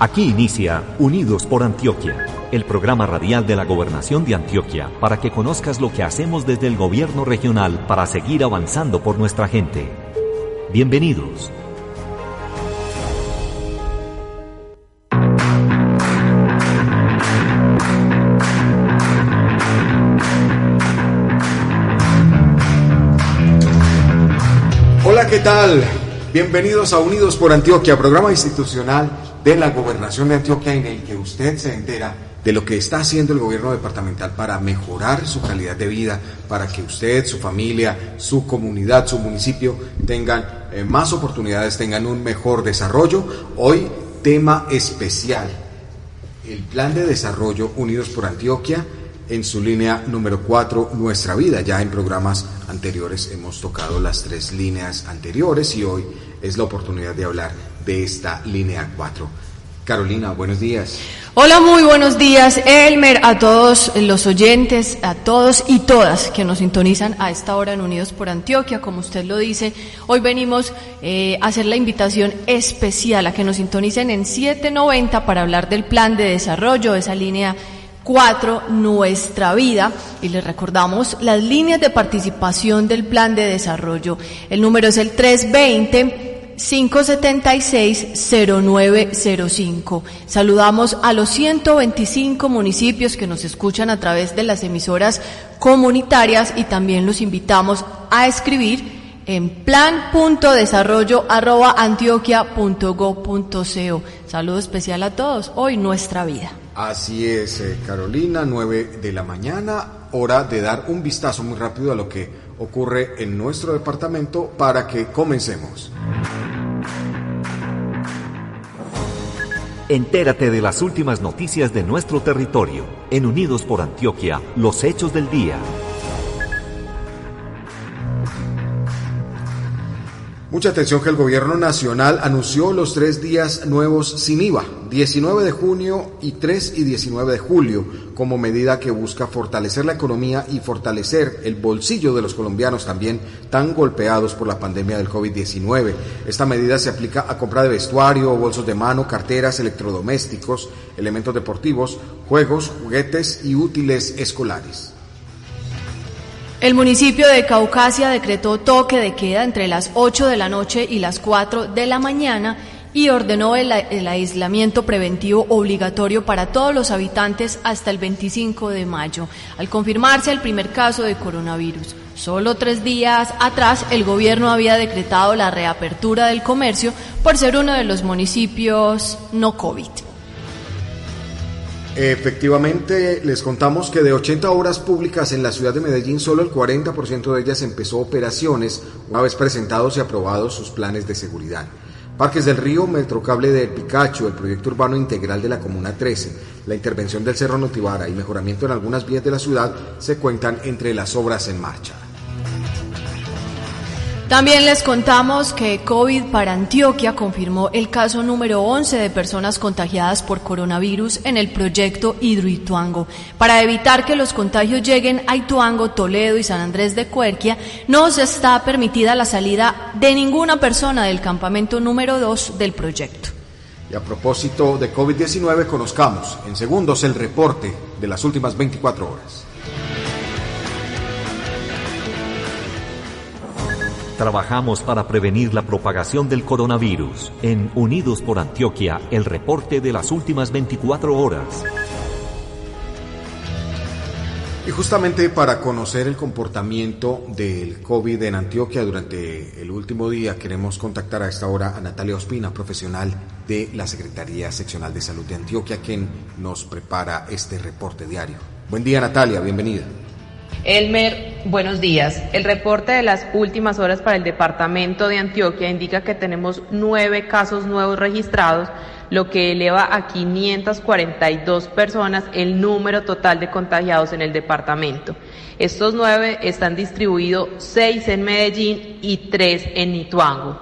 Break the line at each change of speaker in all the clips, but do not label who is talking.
Aquí inicia Unidos por Antioquia, el programa radial de la Gobernación de Antioquia, para que conozcas lo que hacemos desde el gobierno regional para seguir avanzando por nuestra gente. Bienvenidos.
Hola, ¿qué tal? Bienvenidos a Unidos por Antioquia, programa institucional de la Gobernación de Antioquia en el que usted se entera de lo que está haciendo el gobierno departamental para mejorar su calidad de vida, para que usted, su familia, su comunidad, su municipio tengan eh, más oportunidades, tengan un mejor desarrollo. Hoy, tema especial, el Plan de Desarrollo Unidos por Antioquia en su línea número 4, Nuestra Vida. Ya en programas anteriores hemos tocado las tres líneas anteriores y hoy es la oportunidad de hablar de esta línea 4. Carolina, buenos días.
Hola, muy buenos días, Elmer, a todos los oyentes, a todos y todas que nos sintonizan a esta hora en Unidos por Antioquia. Como usted lo dice, hoy venimos eh, a hacer la invitación especial a que nos sintonicen en 790 para hablar del plan de desarrollo, de esa línea 4, Nuestra Vida. Y les recordamos las líneas de participación del plan de desarrollo. El número es el 320. 576-0905. Saludamos a los 125 municipios que nos escuchan a través de las emisoras comunitarias y también los invitamos a escribir en plan.desarrollo.antioquia.go.co. Saludo especial a todos. Hoy nuestra vida.
Así es, eh, Carolina, 9 de la mañana, hora de dar un vistazo muy rápido a lo que ocurre en nuestro departamento para que comencemos.
Entérate de las últimas noticias de nuestro territorio. En Unidos por Antioquia, los hechos del día.
Mucha atención que el gobierno nacional anunció los tres días nuevos sin IVA, 19 de junio y 3 y 19 de julio, como medida que busca fortalecer la economía y fortalecer el bolsillo de los colombianos también tan golpeados por la pandemia del COVID-19. Esta medida se aplica a compra de vestuario, bolsos de mano, carteras, electrodomésticos, elementos deportivos, juegos, juguetes y útiles escolares.
El municipio de Caucasia decretó toque de queda entre las 8 de la noche y las 4 de la mañana y ordenó el, el, aislamiento preventivo obligatorio para todos los habitantes hasta el 25 de mayo, al confirmarse el primer caso de coronavirus. Solo tres días atrás el gobierno había decretado la reapertura del comercio por ser uno de los municipios no COVID.
Efectivamente, les contamos que de 80 obras públicas en la ciudad de Medellín, solo el 40% de ellas empezó operaciones una vez presentados y aprobados sus planes de seguridad. Parques del Río, Metrocable de Picacho, el proyecto urbano integral de la Comuna 13, la intervención del Cerro Notivara y mejoramiento en algunas vías de la ciudad se cuentan entre las obras en marcha.
También les contamos que COVID para Antioquia confirmó el caso número 11 de personas contagiadas por coronavirus en el proyecto Hidroituango. Para evitar que los contagios lleguen a Ituango, Toledo y San Andrés de Cuerquia, no se está permitida la salida de ninguna persona del campamento número 2 del proyecto.
Y a propósito de COVID-19, conozcamos en segundos el reporte de las últimas 24 horas.
Trabajamos para prevenir la propagación del coronavirus. En Unidos por Antioquia, el reporte de las últimas 24 horas.
Y justamente para conocer el comportamiento del COVID en Antioquia durante el último día, queremos contactar a esta hora a Natalia Ospina, profesional de la Secretaría Seccional de Salud de Antioquia, quien nos prepara este reporte diario. Buen día, Natalia, bienvenida.
Elmer, buenos días. El reporte de las últimas horas para el departamento de Antioquia indica que tenemos nueve casos nuevos registrados, lo que eleva a 542 personas el número total de contagiados en el departamento. Estos nueve están distribuidos seis en Medellín y tres en Ituango.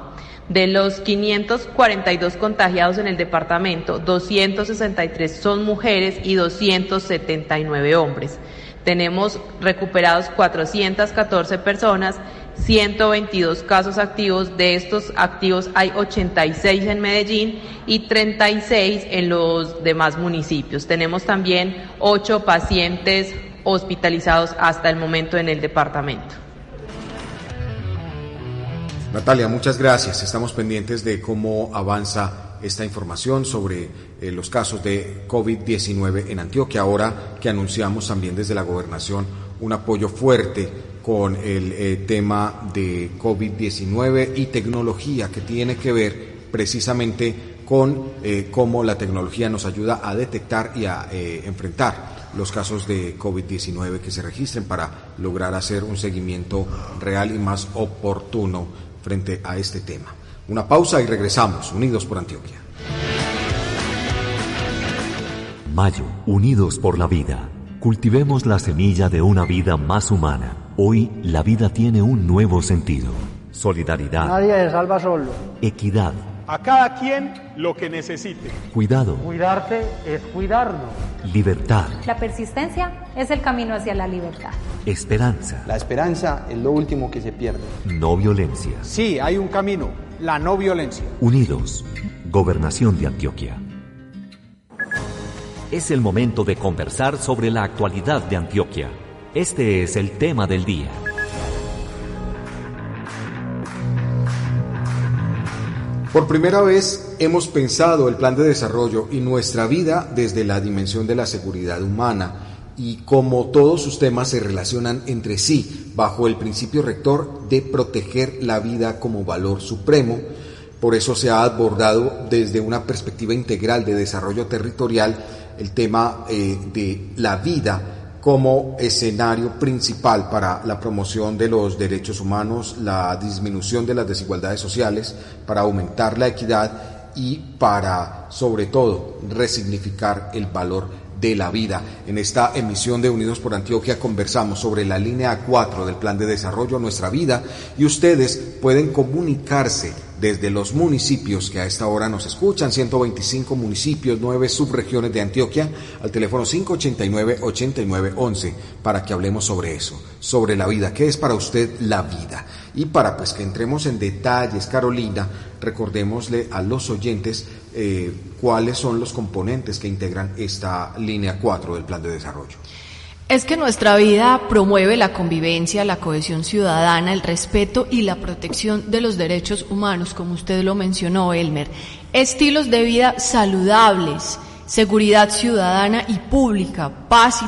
De los 542 contagiados en el departamento, 263 son mujeres y 279 hombres tenemos recuperados 414 personas 122 casos activos. De estos activos hay 86 en Medellín y 36 en los demás municipios. Tenemos también 8 pacientes hospitalizados hasta el momento en el departamento.
Natalia, muchas gracias. Estamos pendientes de cómo avanza esta información sobre eh, los casos de COVID-19 en Antioquia. Ahora que anunciamos también desde la gobernación un apoyo fuerte con el eh, tema de COVID-19 y tecnología que tiene que ver precisamente con eh, cómo la tecnología nos ayuda a detectar y a enfrentar los casos de COVID-19 que se registren para lograr hacer un seguimiento real y más oportuno frente a este tema. Una pausa y regresamos, unidos por Antioquia.
Mayo, unidos por la vida. Cultivemos la semilla de una vida más humana. Hoy la vida tiene un nuevo sentido. Solidaridad.
Nadie se salva solo.
Equidad.
A cada quien lo que necesite.
Cuidado.
Cuidarte es cuidarnos.
Libertad.
La persistencia es el camino hacia la libertad.
Esperanza.
La esperanza es lo último que se pierde.
No violencia.
Sí, hay un camino, la no violencia.
Unidos. Gobernación de Antioquia. Es el momento de conversar sobre la actualidad de Antioquia. Este es el tema del día.
Por primera vez hemos pensado el plan de desarrollo y nuestra vida desde la dimensión de la seguridad humana y cómo todos sus temas se relacionan entre sí bajo el principio rector de proteger la vida como valor supremo. Por eso se ha abordado desde una perspectiva integral de desarrollo territorial el tema eh, de la vida como escenario principal para la promoción de los derechos humanos, la disminución de las desigualdades sociales, para aumentar la equidad y para, sobre todo, resignificar el valor de la vida. En esta emisión de Unidos por Antioquia conversamos sobre la línea 4 del Plan de Desarrollo Nuestra Vida y ustedes pueden comunicarse desde los municipios que a esta hora nos escuchan, 125 municipios, 9 subregiones de Antioquia, al teléfono 589-8911, para que hablemos sobre eso, sobre la vida. ¿Qué es para usted la vida? Y para pues que entremos en detalles, Carolina, recordémosle a los oyentes eh, cuáles son los componentes que integran esta línea 4 del plan de desarrollo.
Es que nuestra vida promueve la convivencia, la cohesión ciudadana, el respeto y la protección de los derechos humanos, como usted lo mencionó, Elmer. Estilos de vida saludables, seguridad ciudadana y pública, paz y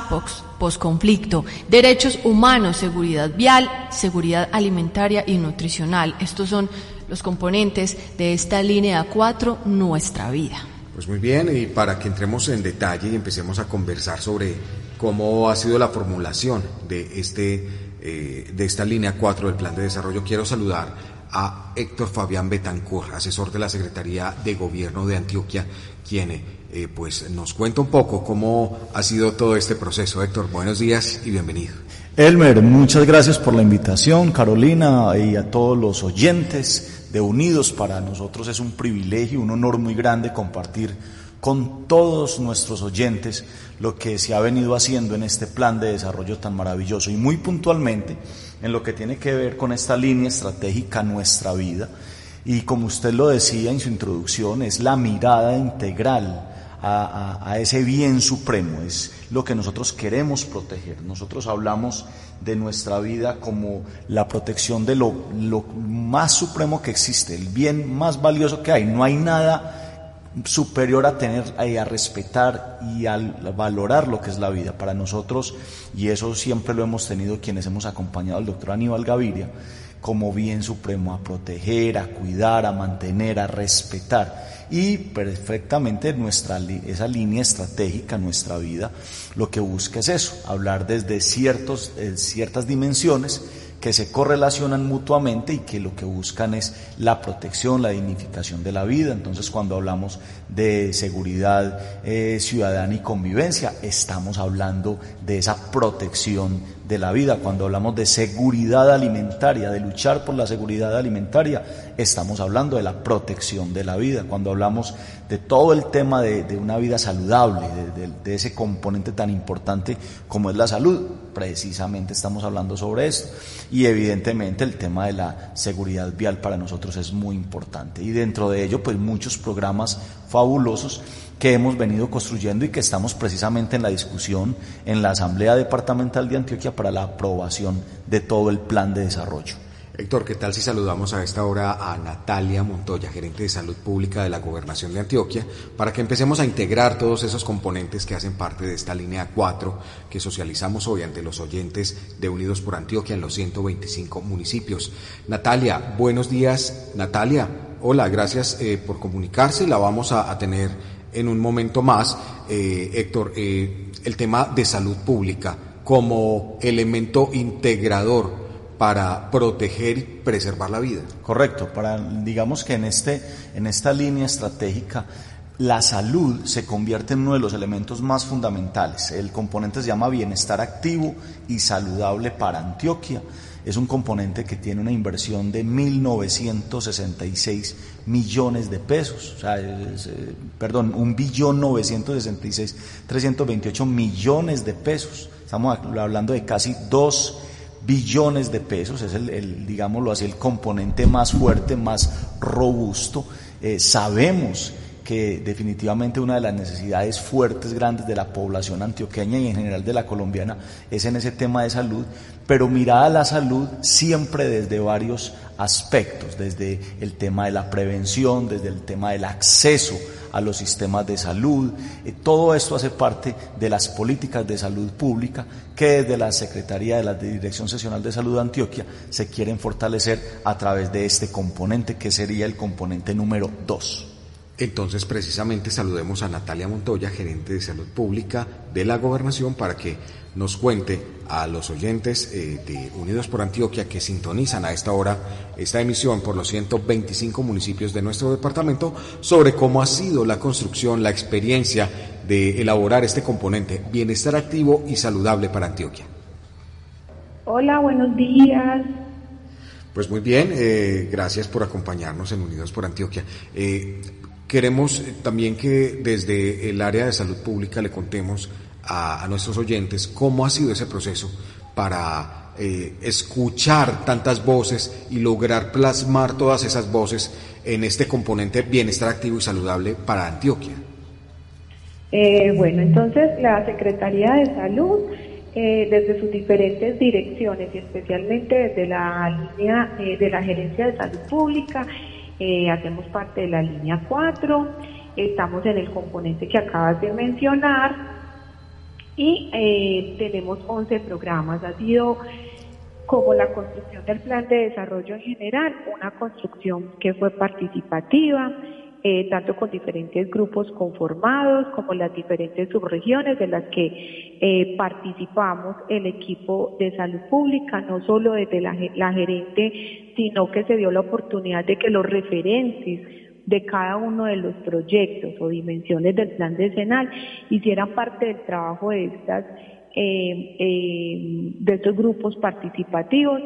posconflicto, derechos humanos, seguridad vial, seguridad alimentaria y nutricional. Estos son los componentes de esta línea 4, nuestra vida.
Pues muy bien, y para que entremos en detalle y empecemos a conversar sobre cómo ha sido la formulación de, este, eh, de esta línea 4 del Plan de Desarrollo, quiero saludar a Héctor Fabián Betancur, asesor de la Secretaría de Gobierno de Antioquia, quien eh, pues nos cuenta un poco cómo ha sido todo este proceso. Héctor, buenos días y bienvenido.
Elmer, muchas gracias por la invitación, Carolina, y a todos los oyentes de Unidos. Para nosotros es un privilegio, un honor muy grande compartir con todos nuestros oyentes lo que se ha venido haciendo en este plan de desarrollo tan maravilloso y muy puntualmente en lo que tiene que ver con esta línea estratégica Nuestra Vida. Y como usted lo decía en su introducción, es la mirada integral a, ese bien supremo, es lo que nosotros queremos proteger. Nosotros hablamos de nuestra vida como la protección de lo, más supremo que existe, el bien más valioso que hay. No hay nada superior a tener, a respetar y a valorar lo que es la vida para nosotros, y eso siempre lo hemos tenido quienes hemos acompañado al doctor Aníbal Gaviria, como bien supremo, a proteger, a cuidar, a mantener, a respetar. Y perfectamente nuestra, esa línea estratégica, nuestra vida, lo que busca es eso, hablar desde ciertos, eh, ciertas dimensiones que se correlacionan mutuamente y que lo que buscan es la protección, la dignificación de la vida. Entonces, cuando hablamos de seguridad eh, ciudadana y convivencia, estamos hablando de esa protección de la vida. Cuando hablamos de seguridad alimentaria, de luchar por la seguridad alimentaria, estamos hablando de la protección de la vida. Cuando hablamos de todo el tema de, una vida saludable, de, ese componente tan importante como es la salud, precisamente estamos hablando sobre esto. Y evidentemente el tema de la seguridad vial para nosotros es muy importante. Y dentro de ello, pues muchos programas fabulosos que hemos venido construyendo y que estamos precisamente en la discusión en la Asamblea Departamental de Antioquia para la aprobación de todo el plan de desarrollo.
Héctor, ¿qué tal si saludamos a esta hora a Natalia Montoya, gerente de salud pública de la Gobernación de Antioquia, para que empecemos a integrar todos esos componentes que hacen parte de esta línea 4 que socializamos hoy ante los oyentes de Unidos por Antioquia en los 125 municipios? Natalia, buenos días. Natalia, hola, gracias eh, por comunicarse. La vamos a tener en un momento más, eh, Héctor, eh, el tema de salud pública como elemento integrador para proteger y preservar la vida.
Correcto, para digamos que en este en esta línea estratégica la salud se convierte en uno de los elementos más fundamentales. El componente se llama bienestar activo y saludable para Antioquia es un componente que tiene una inversión de 1.966 millones de pesos, o sea, eh, perdón, un billón 966, 328 millones de pesos. Estamos hablando de casi 2 billones de pesos, es el, digámoslo así, el componente más fuerte, más robusto. Eh, sabemos que definitivamente una de las necesidades fuertes, grandes de la población antioqueña y en general de la colombiana es en ese tema de salud, pero mirada la salud siempre desde varios aspectos, desde el tema de la prevención, desde el tema del acceso a los sistemas de salud. Eh, todo esto hace parte de las políticas de salud pública que desde la Secretaría de la Dirección Seccional de Salud de Antioquia se quieren fortalecer a través de este componente que sería el componente número dos.
Entonces, precisamente saludemos a Natalia Montoya, gerente de salud pública de la gobernación, para que nos cuente a los oyentes eh, de Unidos por Antioquia que sintonizan a esta hora esta emisión por los 125 municipios de nuestro departamento sobre cómo ha sido la construcción, la experiencia de elaborar este componente bienestar activo y saludable para Antioquia.
Hola, buenos días.
Pues muy bien, eh, gracias por acompañarnos en Unidos por Antioquia. Eh, Queremos eh, también que desde el área de salud pública le contemos a, nuestros oyentes cómo ha sido ese proceso para eh, escuchar tantas voces y lograr plasmar todas esas voces en este componente bienestar activo y saludable para Antioquia.
Eh, bueno, entonces la Secretaría de Salud, desde sus diferentes direcciones y especialmente desde la línea de la Gerencia de Salud Pública, eh, hacemos parte de la línea 4, estamos en el componente que acabas de mencionar y eh, tenemos 11 programas. Ha sido como la construcción del plan de desarrollo en general, una construcción que fue participativa, eh, tanto con diferentes grupos conformados como las diferentes subregiones de las que participamos el equipo de salud pública, no solo desde la, la gerente, sino que se dio la oportunidad de que los referentes de cada uno de los proyectos o dimensiones del plan decenal hicieran parte del trabajo de estas eh, eh, de estos grupos participativos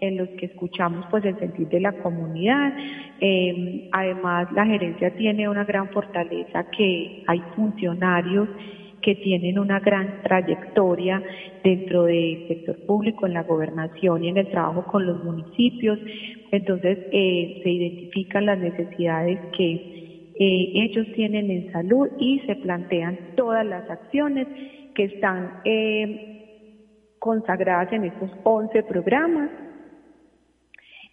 en los que escuchamos pues el sentir de la comunidad. Eh, además, la gerencia tiene una gran fortaleza que hay funcionarios que tienen una gran trayectoria dentro del sector público, en la gobernación y en el trabajo con los municipios. Entonces, se identifican las necesidades que ellos tienen en salud y se plantean todas las acciones que están eh, consagradas en estos 11 programas,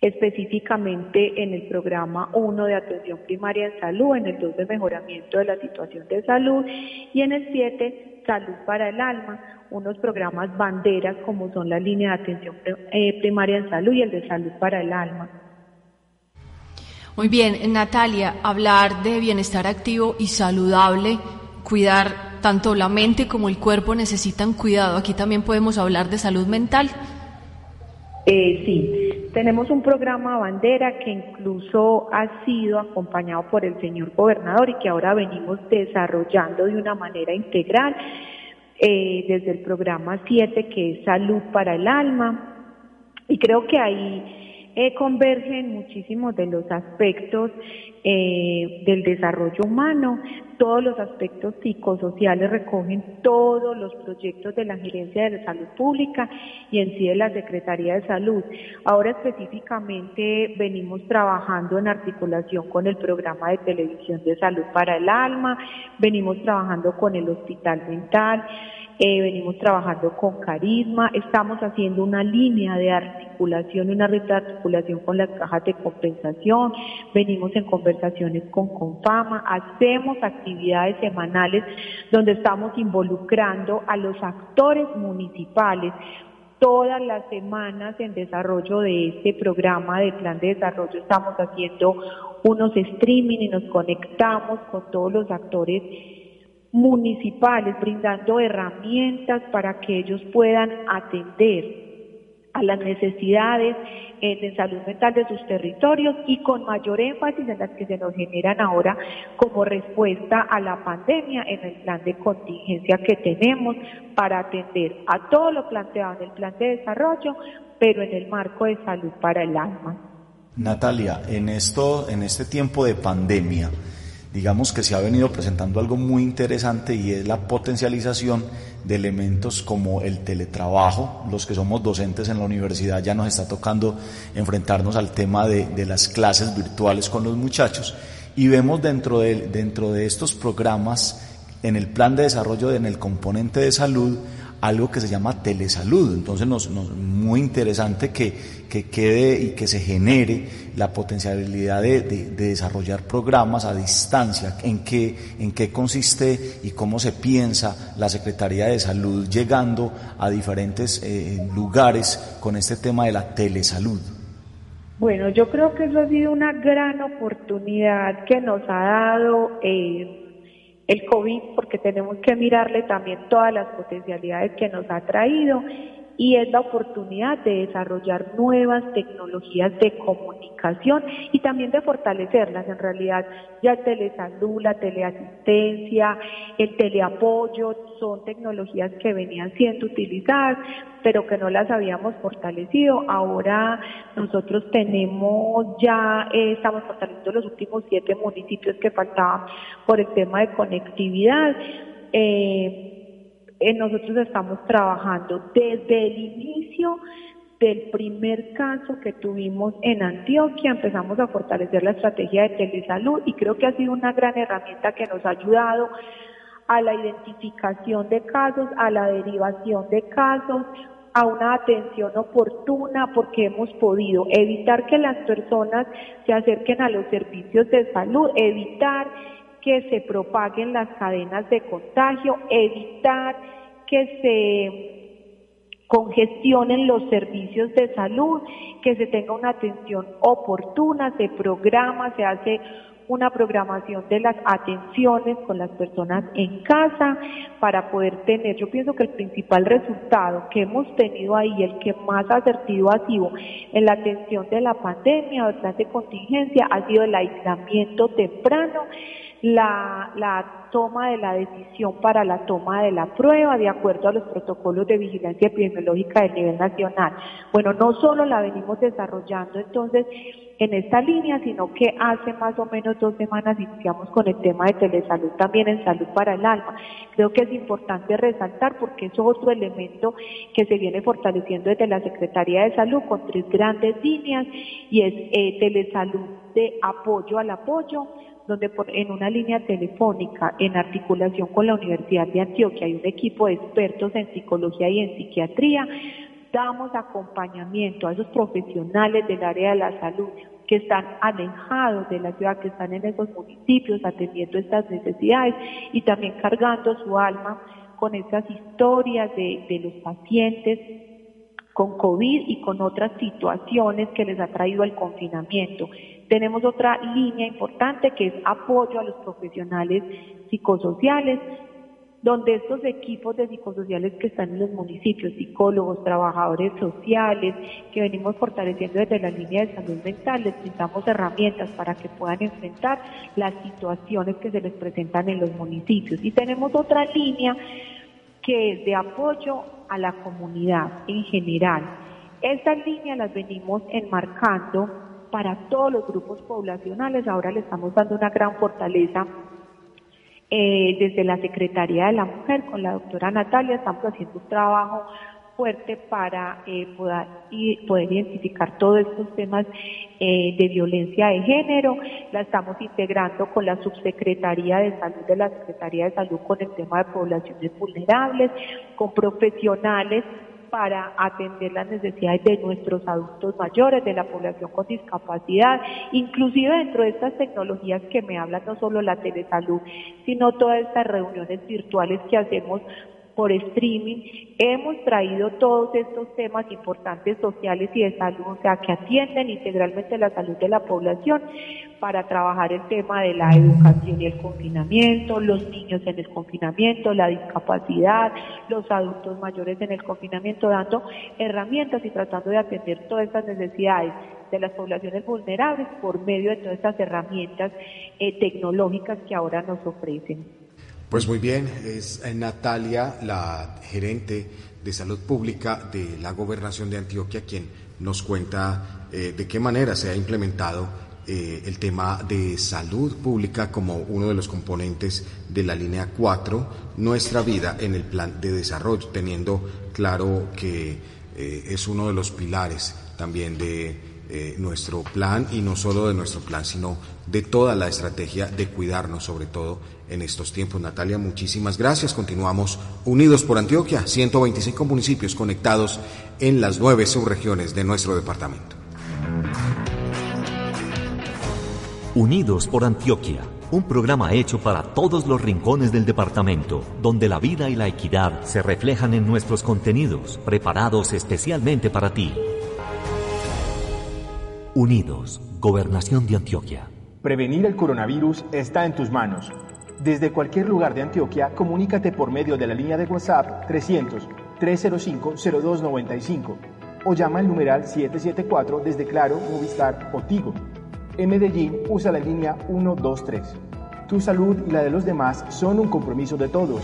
específicamente en el programa 1 de atención primaria en salud, en el 2 de mejoramiento de la situación de salud y en el 7 salud para el alma, unos programas banderas como son la línea de atención eh, primaria en salud y el de salud para el alma.
Muy bien, Natalia, hablar de bienestar activo y saludable, cuidar tanto la mente como el cuerpo necesitan cuidado. Aquí también podemos hablar de salud mental.
Eh, sí, tenemos un programa bandera que incluso ha sido acompañado por el señor gobernador y que ahora venimos desarrollando de una manera integral. eh, desde el programa 7 que es Salud para el Alma. Y creo que ahí eh, convergen muchísimos de los aspectos eh, del desarrollo humano, todos los aspectos psicosociales recogen todos los proyectos de la Gerencia de Salud Pública y en sí de la Secretaría de Salud. Ahora específicamente venimos trabajando en articulación con el programa de televisión de salud para el alma, venimos trabajando con el hospital mental, eh, venimos trabajando con Carisma, estamos haciendo una línea de articulación, una red de articulación con las cajas de compensación, venimos en conversaciones con Confama, hacemos actividades semanales donde estamos involucrando a los actores municipales todas las semanas en desarrollo de este programa de plan de desarrollo. Estamos haciendo unos streaming y nos conectamos con todos los actores municipales, brindando herramientas para que ellos puedan atender a las necesidades eh, de salud mental de sus territorios y con mayor énfasis en las que se nos generan ahora como respuesta a la pandemia en el plan de contingencia que tenemos para atender a todo lo planteado en el plan de desarrollo, pero en el marco de salud para el alma.
Natalia, en esto, en este tiempo de pandemia, digamos que se ha venido presentando algo muy interesante y es la potencialización de elementos como el teletrabajo. Los que somos docentes en la universidad ya nos está tocando enfrentarnos al tema de, las clases virtuales con los muchachos y vemos dentro de, dentro de estos programas en el plan de desarrollo, en el componente de salud, algo que se llama telesalud. Entonces, nos, muy interesante que, que, quede y que se genere la potencialidad de, desarrollar programas a distancia. ¿En qué, ¿En qué consiste y cómo se piensa la Secretaría de Salud llegando a diferentes eh, lugares con este tema de la telesalud?
Bueno, yo creo que eso ha sido una gran oportunidad que nos ha dado eh, el COVID porque tenemos que mirarle también todas las potencialidades que nos ha traído y es la oportunidad de desarrollar nuevas tecnologías de comunicación y también de fortalecerlas. En realidad, ya el telesalud, la teleasistencia, el teleapoyo son tecnologías que venían siendo utilizadas, pero que no las habíamos fortalecido. Ahora nosotros tenemos ya, eh, estamos fortaleciendo los últimos siete municipios que faltaban por el tema de conectividad. Eh, nosotros estamos trabajando desde el inicio del primer caso que tuvimos en Antioquia, empezamos a fortalecer la estrategia de telesalud y creo que ha sido una gran herramienta que nos ha ayudado a la identificación de casos, a la derivación de casos, a una atención oportuna porque hemos podido evitar que las personas se acerquen a los servicios de salud, evitar que se propaguen las cadenas de contagio, evitar que se congestionen los servicios de salud, que se tenga una atención oportuna, se programa, se hace una programación de las atenciones con las personas en casa para poder tener, yo pienso que el principal resultado que hemos tenido ahí, el que más asertivo ha sido en la atención de la pandemia o plan de contingencia, ha sido el aislamiento temprano la, la toma de la decisión para la toma de la prueba de acuerdo a los protocolos de vigilancia epidemiológica del nivel nacional. Bueno, no solo la venimos desarrollando entonces en esta línea, sino que hace más o menos dos semanas iniciamos con el tema de telesalud también en salud para el alma. Creo que es importante resaltar porque es otro elemento que se viene fortaleciendo desde la Secretaría de Salud con tres grandes líneas y es eh, telesalud de apoyo al apoyo, donde en una línea telefónica, en articulación con la Universidad de Antioquia, hay un equipo de expertos en psicología y en psiquiatría, damos acompañamiento a esos profesionales del área de la salud que están alejados de la ciudad, que están en esos municipios atendiendo estas necesidades y también cargando su alma con esas historias de, de los pacientes con COVID y con otras situaciones que les ha traído el confinamiento. Tenemos otra línea importante que es apoyo a los profesionales psicosociales, donde estos equipos de psicosociales que están en los municipios, psicólogos, trabajadores sociales, que venimos fortaleciendo desde la línea de salud mental, les brindamos herramientas para que puedan enfrentar las situaciones que se les presentan en los municipios. Y tenemos otra línea que es de apoyo a la comunidad en general. Estas líneas las venimos enmarcando para todos los grupos poblacionales. Ahora le estamos dando una gran fortaleza eh, desde la Secretaría de la Mujer con la doctora Natalia. Estamos haciendo un trabajo fuerte para eh, poder, identificar todos estos temas eh, de violencia de género. La estamos integrando con la Subsecretaría de Salud de la Secretaría de Salud con el tema de poblaciones vulnerables, con profesionales para atender las necesidades de nuestros adultos mayores, de la población con discapacidad, inclusive dentro de estas tecnologías que me hablan no solo la telesalud, sino todas estas reuniones virtuales que hacemos por streaming, hemos traído todos estos temas importantes sociales y de salud, o sea, que atienden integralmente la salud de la población para trabajar el tema de la educación y el confinamiento, los niños en el confinamiento, la discapacidad, los adultos mayores en el confinamiento, dando herramientas y tratando de atender todas estas necesidades de las poblaciones vulnerables por medio de todas estas herramientas eh, tecnológicas que ahora nos ofrecen.
Pues muy bien, es eh, Natalia, la gerente de salud pública de la gobernación de Antioquia, quien nos cuenta eh, de qué manera se ha implementado eh, el tema de salud pública como uno de los componentes de la línea 4, nuestra vida en el plan de desarrollo, teniendo claro que es uno de los pilares también de nuestro plan y no solo de nuestro plan, sino de toda la estrategia de cuidarnos sobre todo en estos tiempos. Natalia, muchísimas gracias. Continuamos unidos por Antioquia, 125 municipios conectados en las nueve subregiones de nuestro departamento.
Unidos por Antioquia, un programa hecho para todos los rincones del departamento, donde la vida y la equidad se reflejan en nuestros contenidos, preparados especialmente para ti. Unidos, Gobernación de Antioquia.
Prevenir el coronavirus está en tus manos. Desde cualquier lugar de Antioquia, comunícate por medio de la línea de WhatsApp 300-305-0295 o llama al numeral 774 desde Claro, Movistar o Tigo. En Medellín usa la línea 123. Tu salud y la de los demás son un compromiso de todos.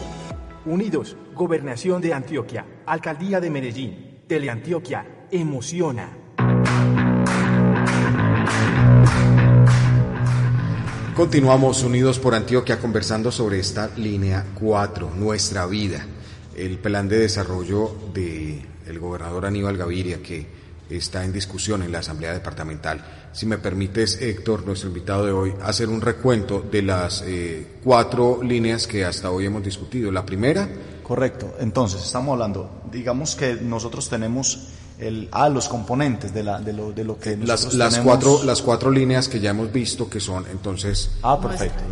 Unidos, Gobernación de Antioquia, Alcaldía de Medellín, Teleantioquia, emociona.
Continuamos unidos por Antioquia conversando sobre esta línea 4, nuestra vida, el plan de desarrollo del el gobernador Aníbal Gaviria que está en discusión en la Asamblea Departamental. Si me permites, Héctor, nuestro invitado de hoy, hacer un recuento de las eh, cuatro líneas que hasta hoy hemos discutido. La primera.
Correcto. Entonces, estamos hablando, digamos que nosotros tenemos el, ah, los componentes de, la, de, lo, de lo que
las, las cuatro las cuatro líneas que ya hemos visto que son entonces
ah perfecto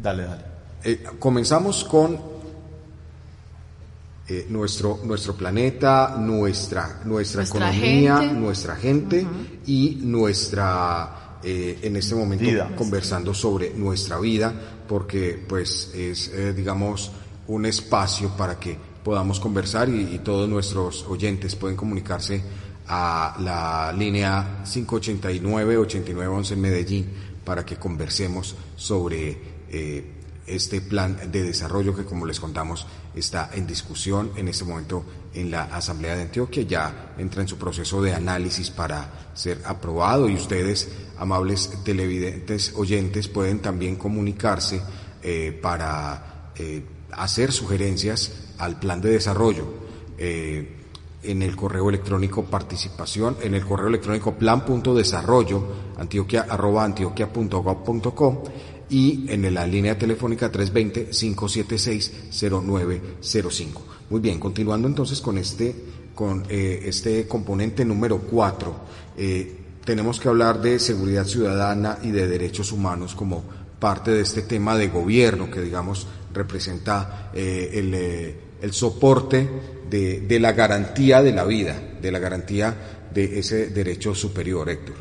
dale. Dale,
eh, comenzamos con eh, nuestro nuestro planeta nuestra nuestra, economía nuestra gente y nuestra eh, en este momento conversando sobre nuestra vida porque pues es digamos un espacio para que podamos conversar y, todos nuestros oyentes pueden comunicarse a la línea 589-8911 en Medellín para que conversemos sobre eh, este plan de desarrollo que, como les contamos, está en discusión en este momento en la Asamblea de Antioquia. Ya entra en su proceso de análisis para ser aprobado y ustedes, amables televidentes oyentes, pueden también comunicarse eh, para eh, hacer sugerencias al plan de desarrollo eh, en el correo electrónico participación, en el correo electrónico plan.desarrollo antioquia arroba antioquia.gov.co y en la línea telefónica 320-576-0905. Muy bien, continuando entonces con este, con, eh, este componente número 4, eh, tenemos que hablar de seguridad ciudadana y de derechos humanos como parte de este tema de gobierno que digamos representa el el soporte de, de, la garantía de la vida, de la garantía de ese derecho superior, Héctor.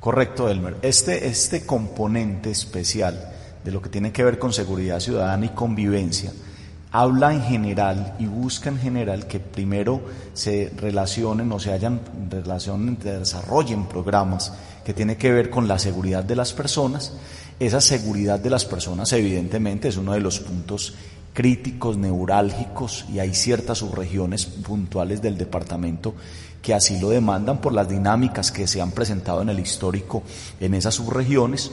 Correcto, Elmer. Este, este componente especial de lo que tiene que ver con seguridad ciudadana y convivencia habla en general y busca en general que primero se relacionen o se hayan relacionen, desarrollen programas que tienen que ver con la seguridad de las personas. Esa seguridad de las personas evidentemente es uno de los puntos críticos, neurálgicos, y hay ciertas subregiones puntuales del departamento que así lo demandan por las dinámicas que se han presentado en el histórico en esas subregiones.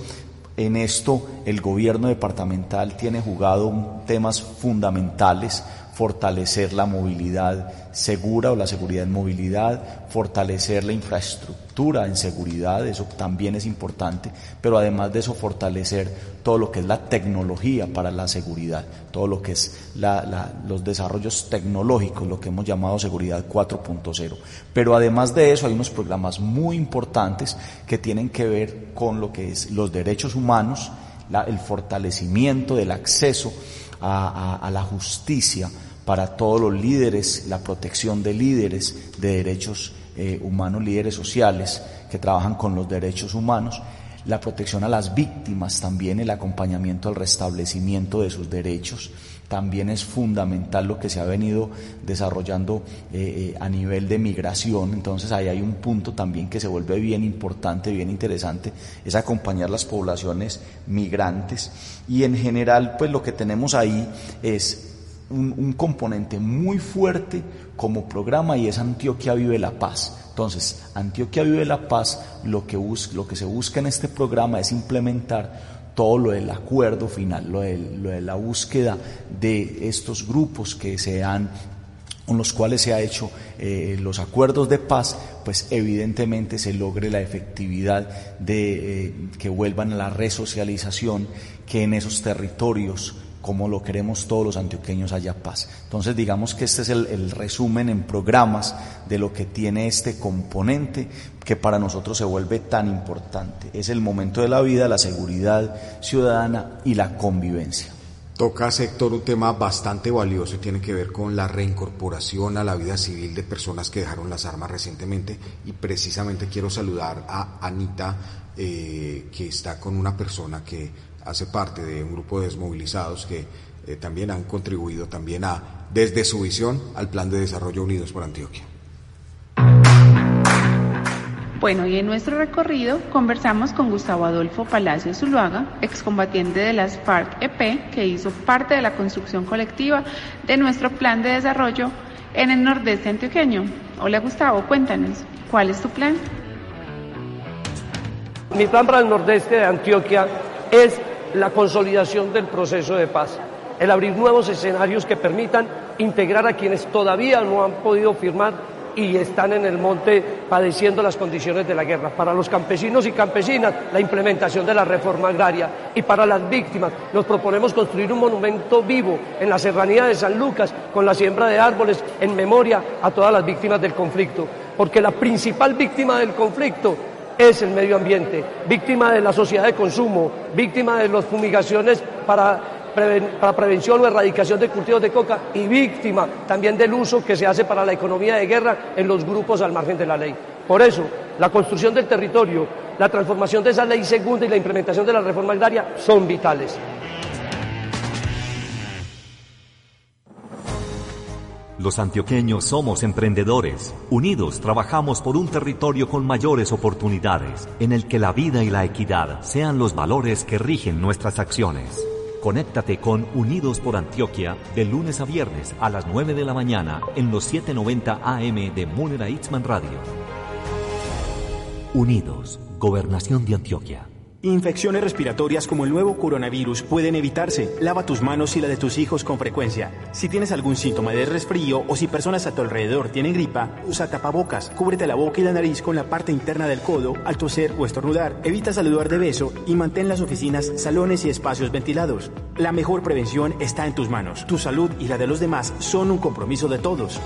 En esto el gobierno departamental tiene jugado temas fundamentales fortalecer la movilidad segura o la seguridad en movilidad, fortalecer la infraestructura en seguridad, eso también es importante, pero además de eso fortalecer todo lo que es la tecnología para la seguridad, todo lo que es los desarrollos tecnológicos, lo que hemos llamado seguridad 4.0. Pero además de eso hay unos programas muy importantes que tienen que ver con lo que es los derechos humanos, el fortalecimiento del acceso a la justicia, para todos los líderes, la protección de líderes de derechos eh, humanos, líderes sociales que trabajan con los derechos humanos, la protección a las víctimas, también el acompañamiento al restablecimiento de sus derechos, también es fundamental lo que se ha venido desarrollando eh, eh, a nivel de migración. Entonces ahí hay un punto también que se vuelve bien importante, bien interesante, es acompañar las poblaciones migrantes. Y en general, pues lo que tenemos ahí es un, componente muy fuerte como programa y es Antioquia Vive la Paz. Entonces, Antioquia Vive la Paz, lo que, lo que se busca en este programa es implementar todo lo del acuerdo final, lo de, la búsqueda de estos grupos que se han con los cuales se ha hecho eh, los acuerdos de paz, pues evidentemente se logre la efectividad de eh, que vuelvan a la resocialización, que en esos territorios como lo queremos todos los antioqueños haya paz. Entonces digamos que este es el, resumen en programas de lo que tiene este componente que para nosotros se vuelve tan importante. Es el momento de la vida, la seguridad ciudadana y la convivencia.
Toca, sector, un tema bastante valioso y tiene que ver con la reincorporación a la vida civil de personas que dejaron las armas recientemente. Y precisamente quiero saludar a Anita, eh, que está con una persona que hace parte de un grupo de desmovilizados que eh, también han contribuido también a, desde su visión, al Plan de Desarrollo Unidos por Antioquia.
Bueno, y en nuestro recorrido conversamos con Gustavo Adolfo Palacio Zuluaga, excombatiente de las FARC-EP, que hizo parte de la construcción colectiva de nuestro plan de desarrollo en el nordeste antioqueño. Hola Gustavo, cuéntanos, ¿cuál es tu plan?
Mi plan para el nordeste de Antioquia es la consolidación del proceso de paz, el abrir nuevos escenarios que permitan integrar a quienes todavía no han podido firmar y están en el monte padeciendo las condiciones de la guerra. Para los campesinos y campesinas, la implementación de la reforma agraria. Y para las víctimas, nos proponemos construir un monumento vivo en la serranía de San Lucas, con la siembra de árboles en memoria a todas las víctimas del conflicto. Porque la principal víctima del conflicto es el medio ambiente, víctima de la sociedad de consumo, víctima de las fumigaciones para, prevención o erradicación de cultivos de coca y víctima también del uso que se hace para la economía de guerra en los grupos al margen de la ley. Por eso, la construcción del territorio, la transformación de esa ley segunda y la implementación de la reforma agraria son vitales.
Los antioqueños somos emprendedores. Unidos trabajamos por un territorio con mayores oportunidades, en el que la vida y la equidad sean los valores que rigen nuestras acciones. Conéctate con Unidos por Antioquia de lunes a viernes a las 9 de la mañana en los 790 AM de Munera Itzman Radio. Unidos, Gobernación de Antioquia.
Infecciones respiratorias como el nuevo coronavirus pueden evitarse. Lava tus manos y la de tus hijos con frecuencia. Si tienes algún síntoma de resfrío o si personas a tu alrededor tienen gripa, usa tapabocas. Cúbrete la boca y la nariz con la parte interna del codo al toser o estornudar. Evita saludar de beso y mantén las oficinas, salones y espacios ventilados. La mejor prevención está en tus manos. Tu salud y la de los demás son un compromiso de todos.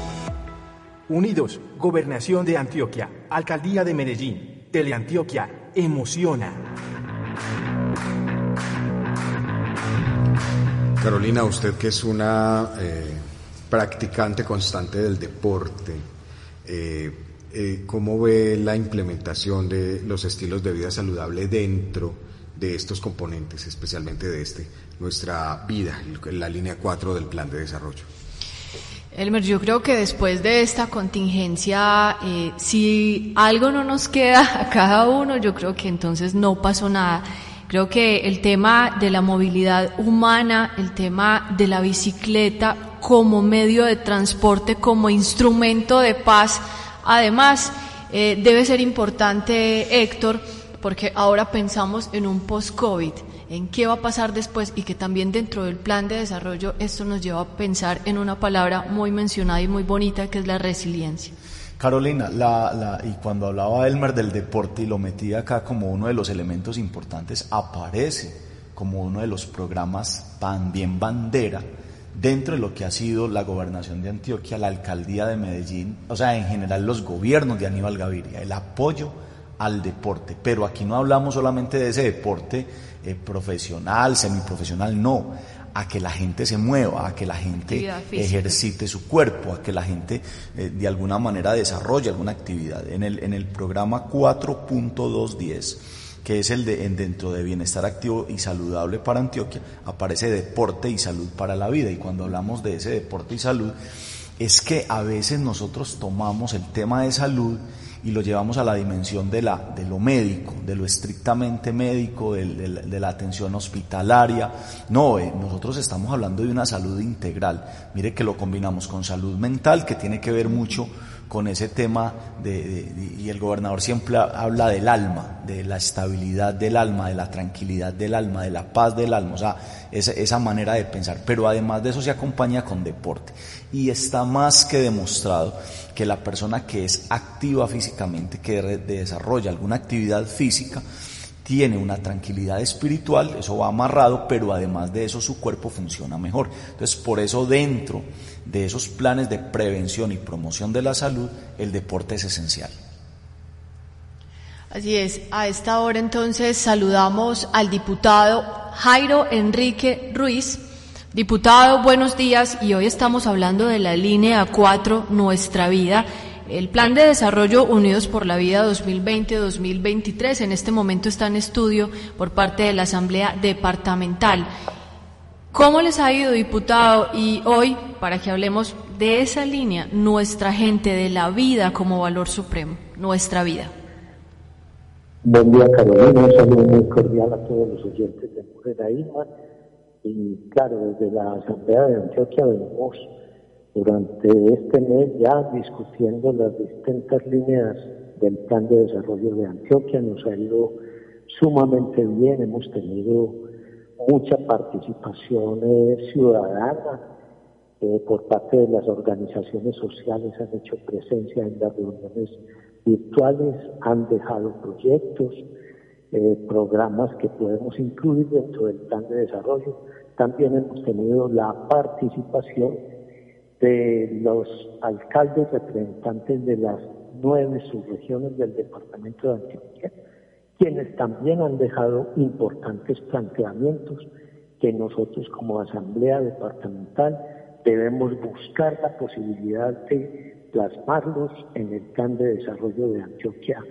Unidos, Gobernación de Antioquia, Alcaldía de Medellín, Teleantioquia, emociona.
Carolina, usted que es una eh, practicante constante del deporte, eh, eh, ¿cómo ve la implementación de los estilos de vida saludable dentro de estos componentes, especialmente de este, nuestra vida, la línea 4 del plan de desarrollo?
Elmer, yo creo que después de esta contingencia, si algo no nos queda a cada uno, yo creo que entonces no pasó nada. Creo que el tema de la movilidad humana, el tema de la bicicleta como medio de transporte, como instrumento de paz, además eh, debe ser importante, Héctor, porque ahora pensamos en un post-COVID, en qué va a pasar después y que también dentro del plan de desarrollo esto nos lleva a pensar en una palabra muy mencionada y muy bonita que es la resiliencia.
Carolina, y cuando hablaba Elmer del deporte y lo metía acá como uno de los elementos importantes, aparece como uno de los programas también bandera dentro de lo que ha sido la gobernación de Antioquia, la alcaldía de Medellín, o sea, en general los gobiernos de Aníbal Gaviria, el apoyo al deporte. Pero aquí no hablamos solamente de ese deporte eh, profesional, semiprofesional, no a que la gente se mueva, a que la gente ejercite su cuerpo, a que la gente eh, de alguna manera desarrolle alguna actividad. En el, en el programa 4.210, que es el de dentro de bienestar activo y saludable para Antioquia, aparece deporte y salud para la vida. Y cuando hablamos de ese deporte y salud, es que a veces nosotros tomamos el tema de salud y lo llevamos a la dimensión de, la, de lo médico, de lo estrictamente médico, de, la atención hospitalaria. No, eh, nosotros estamos hablando de una salud integral. Mire que lo combinamos con salud mental, que tiene que ver mucho con ese tema de, y el gobernador siempre habla del alma, de la estabilidad del alma, de la tranquilidad del alma, de la paz del alma, esa, manera de pensar. Pero además de eso se acompaña con deporte. Y está más que demostrado que la persona que es activa físicamente, que desarrolla alguna actividad física, tiene una tranquilidad espiritual, eso va amarrado, pero además de eso su cuerpo funciona mejor. Entonces, por eso dentro de esos planes de prevención y promoción de la salud, el deporte es esencial.
Así es, a esta hora entonces saludamos al diputado Jairo Enrique Ruiz, Diputado, buenos días y hoy estamos hablando de la línea 4, Nuestra Vida, el Plan de Desarrollo Unidos por la Vida 2020-2023. En este momento está en estudio por parte de la Asamblea Departamental. ¿Cómo les ha ido, diputado? Y hoy, para que hablemos de esa línea, nuestra gente, de la vida como valor supremo, nuestra vida.
Buen día, Carolina. Un saludo muy cordial a todos los oyentes de Mujer Irma y claro, desde la Asamblea de Antioquia venimos durante este mes ya discutiendo las distintas líneas del plan de desarrollo de Antioquia. Nos ha ido sumamente bien, hemos tenido mucha participación ciudadana eh, por parte de las organizaciones sociales, han hecho presencia en las reuniones virtuales, han dejado proyectos, eh, programas que podemos incluir dentro del plan de desarrollo. También hemos tenido la participación de los alcaldes representantes de las nueve subregiones del departamento de Antioquia, quienes también han dejado importantes planteamientos que nosotros como asamblea departamental debemos buscar la posibilidad de plasmarlos en el plan de desarrollo de Antioquia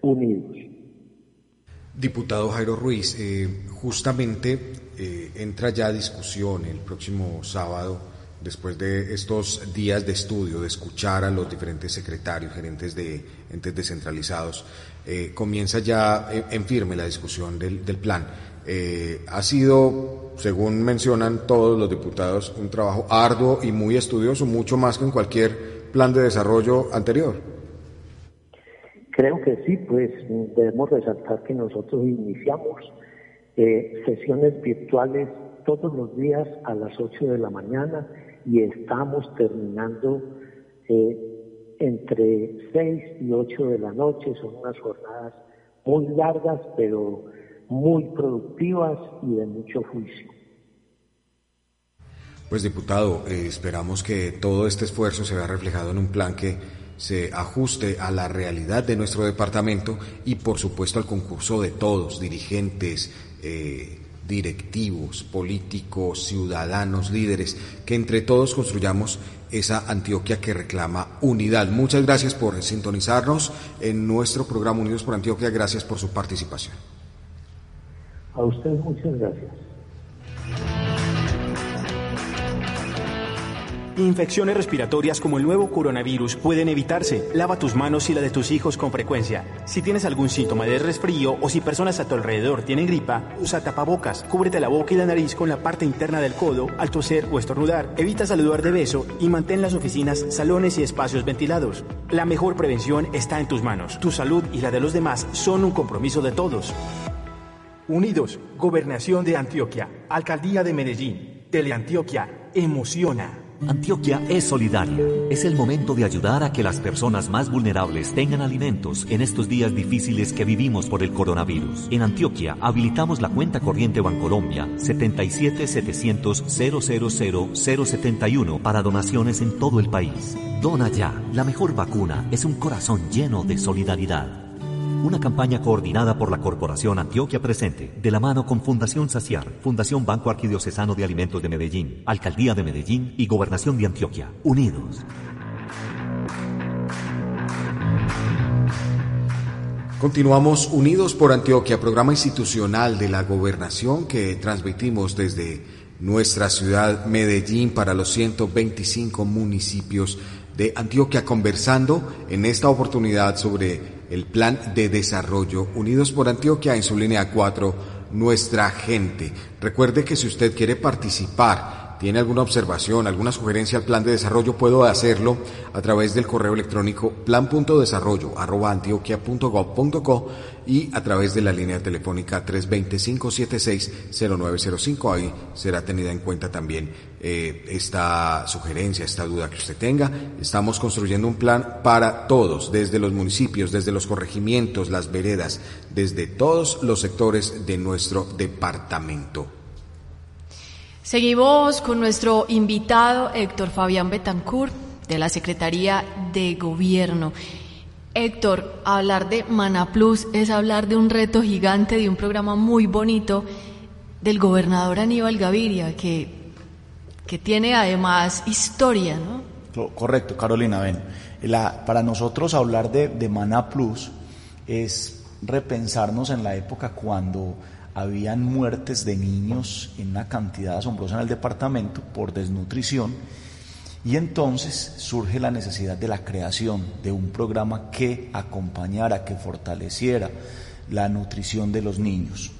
Unidos.
Diputado Jairo Ruiz, eh, justamente eh, entra ya discusión el próximo sábado, después de estos días de estudio, de escuchar a los diferentes secretarios, gerentes de entes descentralizados, eh, comienza ya en, firme la discusión del plan. ha sido, según mencionan todos los diputados, un trabajo arduo y muy estudioso, mucho más que en cualquier plan de desarrollo anterior.
Creo que sí, pues debemos resaltar que nosotros iniciamos eh, sesiones virtuales todos los días a las 8 de la mañana y estamos terminando eh, entre 6 y 8 de la noche. Son unas jornadas muy largas, pero muy productivas y de mucho juicio.
Pues diputado, eh, esperamos que todo este esfuerzo se vea reflejado en un plan que se ajuste a la realidad de nuestro departamento y por supuesto al concurso de todos, dirigentes, eh, directivos, políticos, ciudadanos, líderes, que entre todos construyamos esa Antioquia que reclama unidad. Muchas gracias por sintonizarnos en nuestro programa Unidos por Antioquia. Gracias por su participación.
A ustedes muchas gracias.
Infecciones respiratorias como el nuevo coronavirus pueden evitarse. Lava tus manos y la de tus hijos con frecuencia. Si tienes algún síntoma de resfrío o si personas a tu alrededor tienen gripa, usa tapabocas. Cúbrete la boca y la nariz con la parte interna del codo al toser o estornudar. Evita saludar de beso y mantén las oficinas, salones y espacios ventilados. La mejor prevención está en tus manos. Tu salud y la de los demás son un compromiso de todos. Unidos, Gobernación de Antioquia, Alcaldía de Medellín, Teleantioquia, emociona.
Antioquia es solidaria. Es el momento de ayudar a que las personas más vulnerables tengan alimentos en estos días difíciles que vivimos por el coronavirus. En Antioquia habilitamos la cuenta corriente Bancolombia 77 700 071 para donaciones en todo el país. Dona ya. La mejor vacuna es un corazón lleno de solidaridad. Una campaña coordinada por la Corporación Antioquia Presente, de la mano con Fundación Saciar, Fundación Banco Arquidiocesano de Alimentos de Medellín, Alcaldía de Medellín y Gobernación de Antioquia. Unidos.
Continuamos unidos por Antioquia, programa institucional de la gobernación que transmitimos desde nuestra ciudad Medellín para los 125 municipios de Antioquia, conversando en esta oportunidad sobre el plan de desarrollo Unidos por Antioquia en su línea 4, nuestra gente. Recuerde que si usted quiere participar, tiene alguna observación, alguna sugerencia al plan de desarrollo, puedo hacerlo a través del correo electrónico plan.desarrollo.antioquia.gov.co y a través de la línea telefónica 320-576-0905. Ahí será tenida en cuenta también eh, esta sugerencia, esta duda que usted tenga. Estamos construyendo un plan para todos, desde los municipios, desde los corregimientos, las veredas, desde todos los sectores de nuestro departamento.
Seguimos con nuestro invitado Héctor Fabián Betancourt de la Secretaría de Gobierno. Héctor, hablar de Mana Plus es hablar de un reto gigante, de un programa muy bonito del gobernador Aníbal Gaviria, que, que tiene además historia, ¿no?
Correcto, Carolina, ven. para nosotros hablar de, de Mana Plus es repensarnos en la época cuando habían muertes de niños en una cantidad asombrosa en el departamento por desnutrición y entonces surge la necesidad de la creación de un programa que acompañara, que fortaleciera la nutrición de los niños.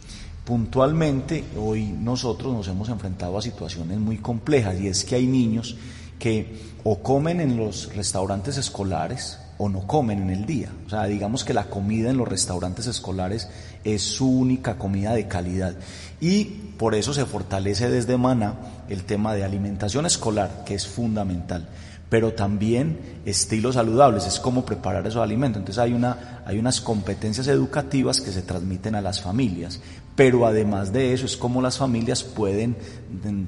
Puntualmente, hoy nosotros nos hemos enfrentado a situaciones muy complejas y es que hay niños que o comen en los restaurantes escolares o no comen en el día. O sea, digamos que la comida en los restaurantes escolares es su única comida de calidad. Y por eso se fortalece desde Mana el tema de alimentación escolar, que es fundamental pero también estilos saludables, es cómo preparar esos alimentos. Entonces hay, una, hay unas competencias educativas que se transmiten a las familias, pero además de eso es cómo las familias pueden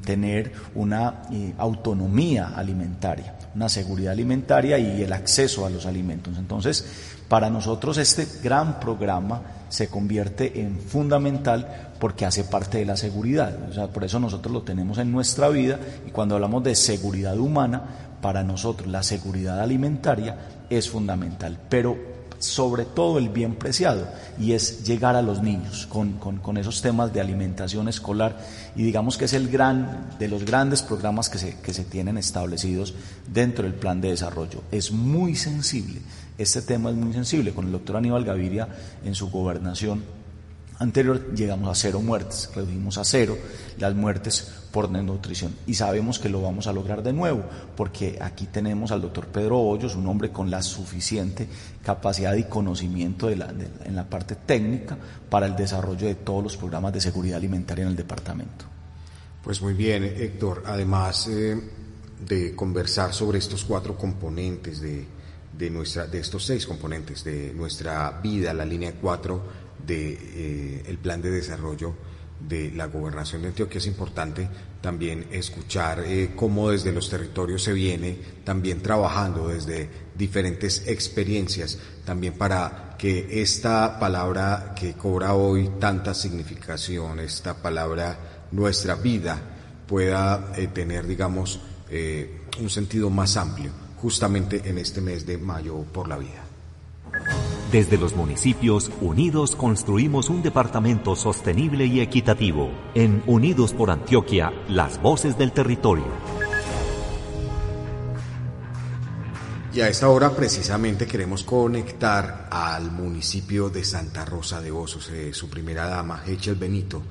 tener una eh, autonomía alimentaria, una seguridad alimentaria y el acceso a los alimentos. Entonces, para nosotros este gran programa se convierte en fundamental porque hace parte de la seguridad. O sea, por eso nosotros lo tenemos en nuestra vida y cuando hablamos de seguridad humana, para nosotros la seguridad alimentaria es fundamental, pero sobre todo el bien preciado, y es llegar a los niños con, con, esos temas de alimentación escolar, y digamos que es el gran, de los grandes programas que se, que se tienen establecidos dentro del plan de desarrollo. Es muy sensible, este tema es muy sensible, con el doctor Aníbal Gaviria en su gobernación anterior llegamos a cero muertes, redujimos a cero las muertes por desnutrición. Y sabemos que lo vamos a lograr de nuevo porque aquí tenemos al doctor Pedro Hoyos, un hombre con la suficiente capacidad y conocimiento de la, en la parte técnica para el desarrollo de todos los programas de seguridad alimentaria en el departamento.
Pues muy bien, Héctor, además eh, de conversar sobre estos cuatro componentes de, de, nuestra, de estos seis componentes de nuestra vida, la línea cuatro, del de, eh, plan de desarrollo de la gobernación de Antioquia. Es importante también escuchar eh, cómo desde los territorios se viene también trabajando desde diferentes experiencias, también para que esta palabra que cobra hoy tanta significación, esta palabra nuestra vida, pueda eh, tener, digamos, un sentido más amplio, justamente en este mes de mayo por la vida.
Desde los municipios, unidos construimos un departamento sostenible y equitativo. En Unidos por Antioquia, las voces del territorio.
Y a esta hora precisamente queremos conectar al municipio de Santa Rosa de Osos, eh, su primera dama, Hechel Benito,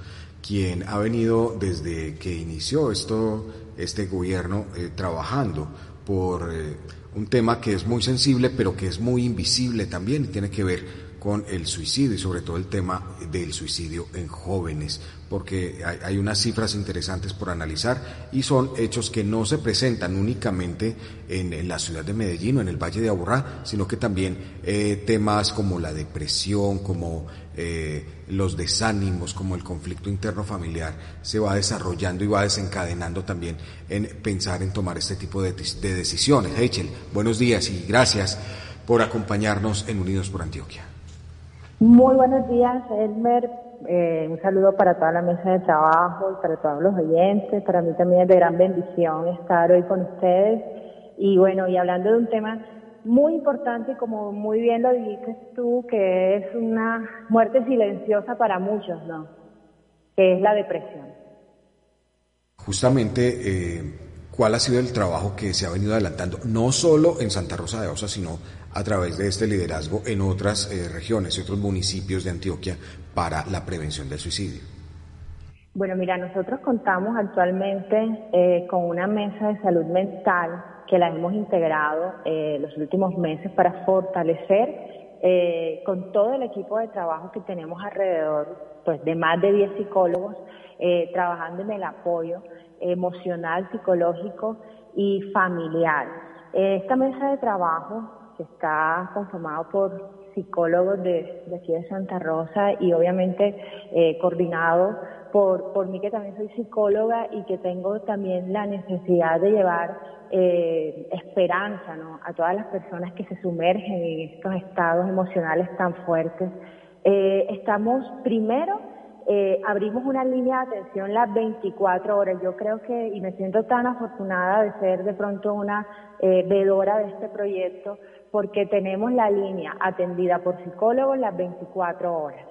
quien ha venido desde que inició esto, este gobierno eh, trabajando por eh, un tema que es muy sensible, pero que es muy invisible también y tiene que ver con el suicidio y sobre todo el tema del suicidio en jóvenes, porque hay, unas cifras interesantes por analizar y son hechos que no se presentan únicamente en, la ciudad de Medellín o en el Valle de Aburrá, sino que también eh, temas como la depresión, como eh, los desánimos, como el conflicto interno familiar, se va desarrollando y va desencadenando también en pensar en tomar este tipo de, de decisiones. Heichel, buenos días y gracias por acompañarnos en Unidos por Antioquia.
Muy buenos días, Elmer. Eh, un saludo para toda la mesa de trabajo y para todos los oyentes. Para mí también es de gran bendición estar hoy con ustedes. Y bueno, y hablando de un tema muy importante, como muy bien lo dijiste tú, que es una muerte silenciosa para muchos, ¿no? Que es la depresión.
Justamente, eh, ¿cuál ha sido el trabajo que se ha venido adelantando, no solo en Santa Rosa de Osa, sino a través de este liderazgo en otras eh, regiones y otros municipios de Antioquia para la prevención del suicidio?
Bueno, mira, nosotros contamos actualmente eh, con una mesa de salud mental que la hemos integrado eh, los últimos meses para fortalecer con todo el equipo de trabajo que tenemos alrededor, pues de más de 10 psicólogos, trabajando en el apoyo emocional, psicológico y familiar. esta mesa de trabajo está conformado por psicólogos de, aquí de Santa Rosa y obviamente eh, coordinado por, por mí que también soy psicóloga y que tengo también la necesidad de llevar eh, esperanza ¿no? a todas las personas que se sumergen en estos estados emocionales tan fuertes. Eh, estamos primero eh, abrimos una línea de atención las 24 horas. Yo creo que, y me siento tan afortunada de ser de pronto una eh, vedora de este proyecto, porque tenemos la línea atendida por psicólogos las 24 horas.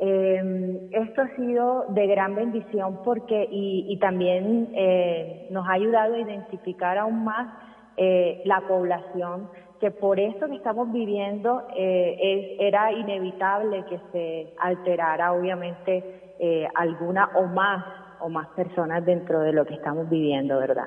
Eh, esto ha sido de gran bendición porque y, y también eh, nos ha ayudado a identificar aún más eh, la población que por esto que estamos viviendo eh, era inevitable que se alterara obviamente alguna o más o más personas dentro de lo que estamos viviendo, ¿verdad?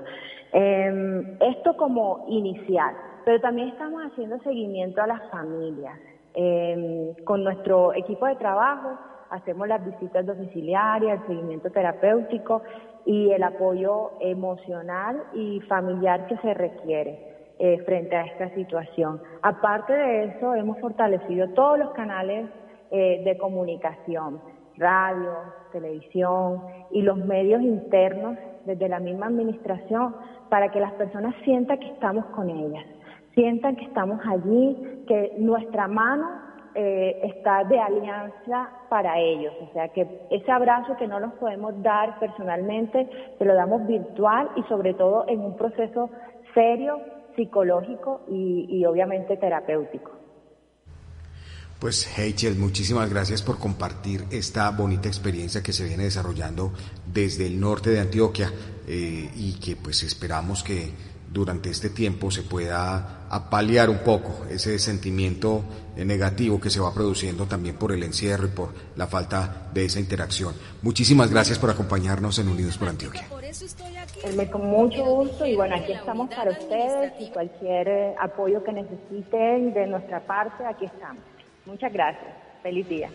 Eh, esto como inicial. Pero también estamos haciendo seguimiento a las familias. Eh, con nuestro equipo de trabajo hacemos las visitas domiciliarias, el seguimiento terapéutico y el apoyo emocional y familiar que se requiere eh, frente a esta situación. Aparte de eso, hemos fortalecido todos los canales eh, de comunicación, radio, televisión y los medios internos desde la misma administración para que las personas sientan que estamos con ellas sientan que estamos allí, que nuestra mano eh, está de alianza para ellos. O sea, que ese abrazo que no nos podemos dar personalmente, se lo damos virtual y sobre todo en un proceso serio, psicológico y, y obviamente terapéutico.
Pues Heichel, muchísimas gracias por compartir esta bonita experiencia que se viene desarrollando desde el norte de Antioquia eh, y que pues esperamos que durante este tiempo se pueda apalear un poco ese sentimiento eh, negativo que se va produciendo también por el encierro y por la falta de esa interacción. Muchísimas gracias por acompañarnos en Unidos por Antioquia.
Con mucho gusto y bueno, aquí estamos para ustedes y cualquier eh, apoyo que necesiten de nuestra parte, aquí estamos. Muchas gracias. Feliz día.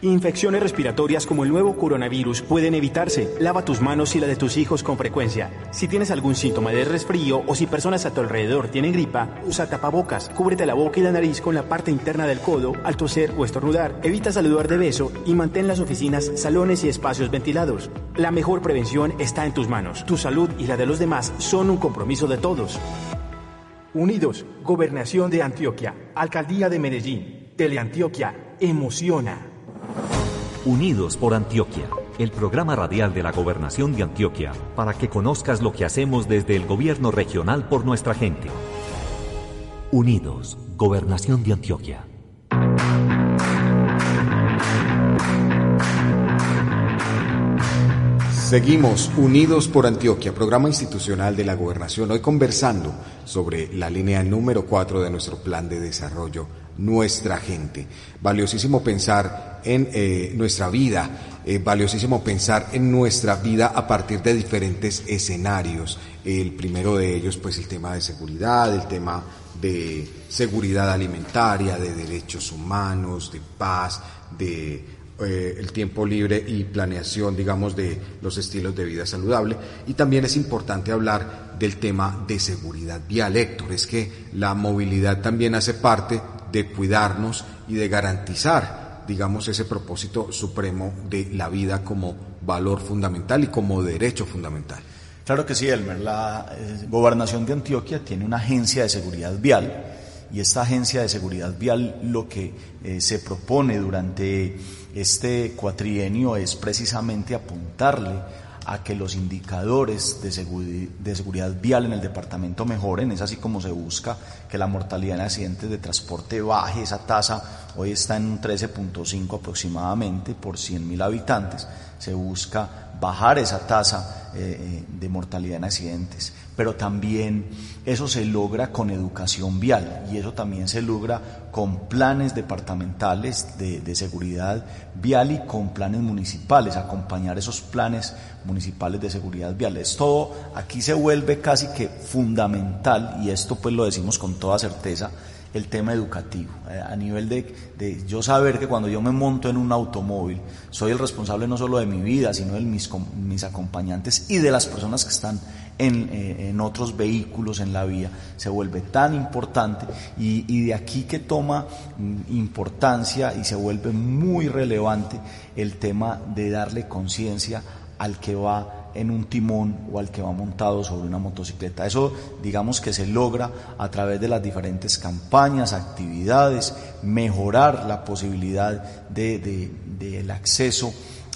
Infecciones respiratorias como el nuevo coronavirus pueden evitarse. Lava tus manos y la de tus hijos con frecuencia. Si tienes algún síntoma de resfrío o si personas a tu alrededor tienen gripa, usa tapabocas. Cúbrete la boca y la nariz con la parte interna del codo al toser o estornudar. Evita saludar de beso y mantén las oficinas, salones y espacios ventilados. La mejor prevención está en tus manos. Tu salud y la de los demás son un compromiso de todos. Unidos, Gobernación de Antioquia, Alcaldía de Medellín, Teleantioquia, emociona.
Unidos por Antioquia, el programa radial de la Gobernación de Antioquia, para que conozcas lo que hacemos desde el gobierno regional por nuestra gente. Unidos, Gobernación de Antioquia.
Seguimos unidos por Antioquia, programa institucional de la gobernación, hoy conversando sobre la línea número 4 de nuestro plan de desarrollo, nuestra gente. Valiosísimo pensar en eh, nuestra vida, eh, valiosísimo pensar en nuestra vida a partir de diferentes escenarios. El primero de ellos, pues el tema de seguridad, el tema de seguridad alimentaria, de derechos humanos, de paz, de eh, el tiempo libre y planeación, digamos, de los estilos de vida saludable. Y también es importante hablar del tema de seguridad vial, Héctor. Es que la movilidad también hace parte de cuidarnos y de garantizar, digamos, ese propósito supremo de la vida como valor fundamental y como derecho fundamental.
Claro que sí, Elmer. La eh, gobernación de Antioquia tiene una agencia de seguridad vial y esta agencia de seguridad vial lo que eh, se propone durante este cuatrienio es precisamente apuntarle a que los indicadores de, seguridad vial en el departamento mejoren, es así como se busca que la mortalidad en accidentes de transporte baje, esa tasa hoy está en un 13.5 aproximadamente por 100.000 habitantes, se busca bajar esa tasa eh, eh, de mortalidad en accidentes pero también eso se logra con educación vial y eso también se logra con planes departamentales de, seguridad vial y con planes municipales, acompañar esos planes municipales de seguridad vial. Es todo, aquí se vuelve casi que fundamental y esto pues lo decimos con toda certeza el tema educativo, a nivel de, yo saber que cuando yo me monto en un automóvil, soy el responsable no solo de mi vida, sino de mis, mis acompañantes y de las personas que están eh, en, otros vehículos en la vía, se vuelve tan importante y, de aquí que toma mm, importancia y se vuelve muy relevante el tema de darle conciencia al que va en un timón o al que va montado sobre una motocicleta. Eso digamos que se logra a través de las diferentes campañas, actividades, mejorar la posibilidad del acceso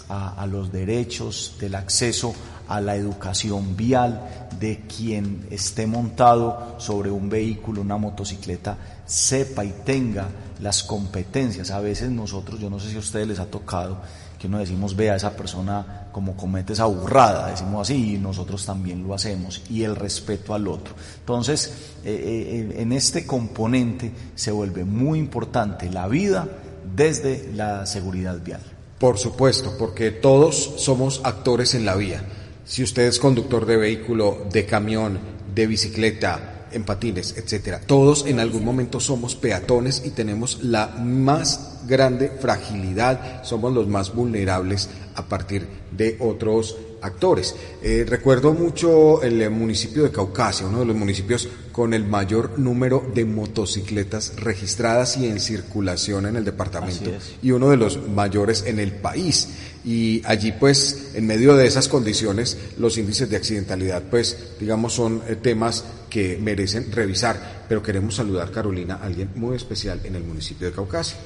a, a, los derechos, del acceso a la educación vial de quien esté montado sobre un vehículo, una motocicleta, sepa y tenga las competencias. A veces nosotros, yo no sé si a ustedes les ha tocado, que uno decimos, vea, esa persona como comete esa burrada, decimos así, y nosotros también lo hacemos, y el respeto al otro. Entonces, eh, eh, en este componente se vuelve muy importante la vida desde la seguridad vial.
Por supuesto, porque todos somos actores en la vía si usted es conductor de vehículo, de camión, de bicicleta, en patines, etcétera, todos en algún momento somos peatones y tenemos la más grande fragilidad, somos los más vulnerables a partir de otros actores. Eh, recuerdo mucho el municipio de Caucasia, uno de los municipios con el mayor número de motocicletas registradas y en circulación en el departamento y uno de los mayores en el país. Y allí pues, en medio de esas condiciones, los índices de accidentalidad pues, digamos, son eh, temas que merecen revisar. Pero queremos saludar, Carolina, a alguien muy especial en el municipio de Caucasia.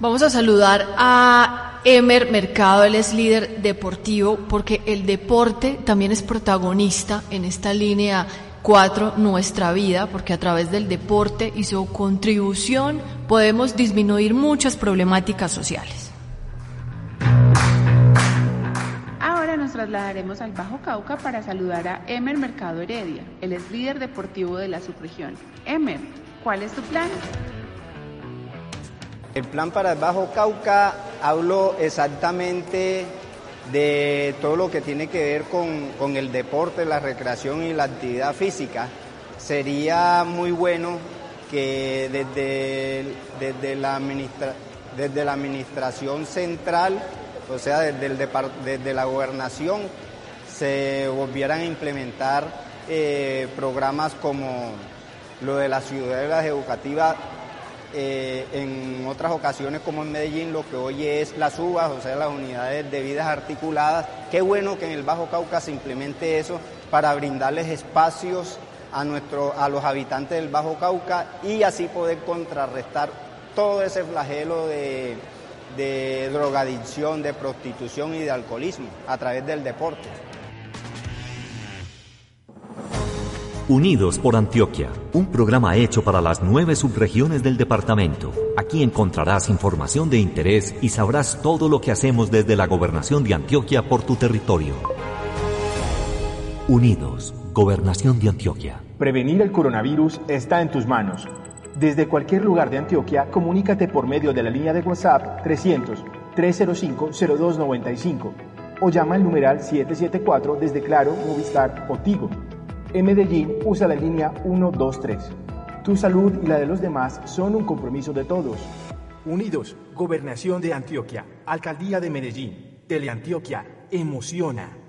Vamos a saludar a Emer Mercado, él es líder deportivo, porque el deporte también es protagonista en esta línea 4, nuestra vida, porque a través del deporte y su contribución podemos disminuir muchas problemáticas sociales.
Nos trasladaremos al Bajo Cauca para saludar a Emer Mercado Heredia, él es líder deportivo de la subregión. Emer, ¿cuál es tu plan?
El plan para el Bajo Cauca hablo exactamente de todo lo que tiene que ver con, el deporte, la recreación y la actividad física. Sería muy bueno que desde, desde, la, desde la administración central, o sea, desde, la gobernación, se volvieran a implementar eh, programas como lo de las ciudades educativas eh, en otras ocasiones como en Medellín lo que hoy es las UBAS, o sea, las unidades de vidas articuladas. Qué bueno que en el Bajo Cauca se implemente eso para brindarles espacios a, nuestro, a los habitantes del Bajo Cauca y así poder contrarrestar todo ese flagelo de, de drogadicción, de prostitución y de alcoholismo a través del deporte.
Unidos por Antioquia, un programa hecho para las nueve subregiones del departamento. Aquí encontrarás información de interés y sabrás todo lo que hacemos desde la gobernación de Antioquia por tu territorio. Unidos, Gobernación de Antioquia.
Prevenir el coronavirus está en tus manos. Desde cualquier lugar de Antioquia, comunícate por medio de la línea de WhatsApp 300 305 0295 o llama al numeral 774 desde Claro, Movistar o Tigo. En Medellín usa la línea 123. Tu salud y la de los demás son un compromiso de todos.
Unidos, Gobernación de Antioquia, Alcaldía de Medellín, Teleantioquia, emociona.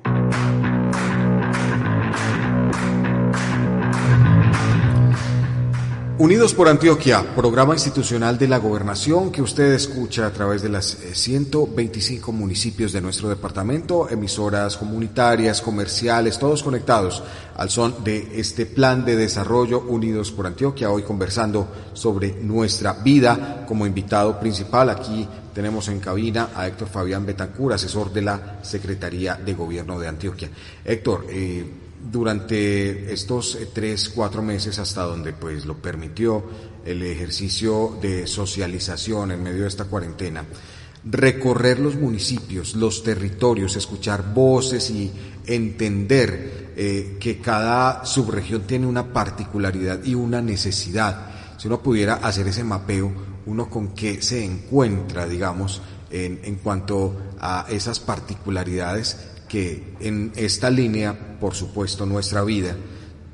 Unidos por Antioquia, programa institucional de la gobernación que usted escucha a través de las 125 eh, municipios de nuestro departamento, emisoras comunitarias, comerciales, todos conectados al son de este plan de desarrollo Unidos por Antioquia. Hoy conversando sobre nuestra vida como invitado principal. Aquí tenemos en cabina a Héctor Fabián Betancur, asesor de la Secretaría de Gobierno de Antioquia. Héctor, eh, durante estos eh, tres, cuatro meses hasta donde pues lo permitió el ejercicio de socialización en medio de esta cuarentena, recorrer los municipios, los territorios, escuchar voces y entender eh, que cada subregión tiene una particularidad y una necesidad. Si uno pudiera hacer ese mapeo, uno con qué se encuentra, digamos, en, en cuanto a esas particularidades que en esta línea, por supuesto, nuestra vida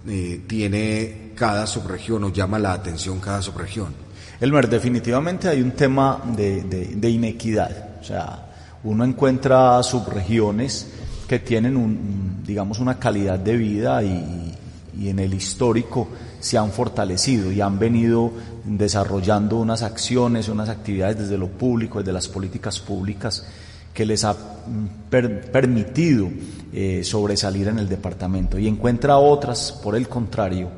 eh, tiene cada subregión o llama la atención cada subregión.
Elmer, definitivamente hay un tema de, inequidad. O sea, uno encuentra subregiones que tienen, un, digamos, una calidad de vida y, y en el histórico se han fortalecido y han venido desarrollando unas acciones, unas actividades desde lo público, desde las políticas públicas que les ha mm, permitido eh, sobresalir en el departamento. Y encuentra otras, por el contrario,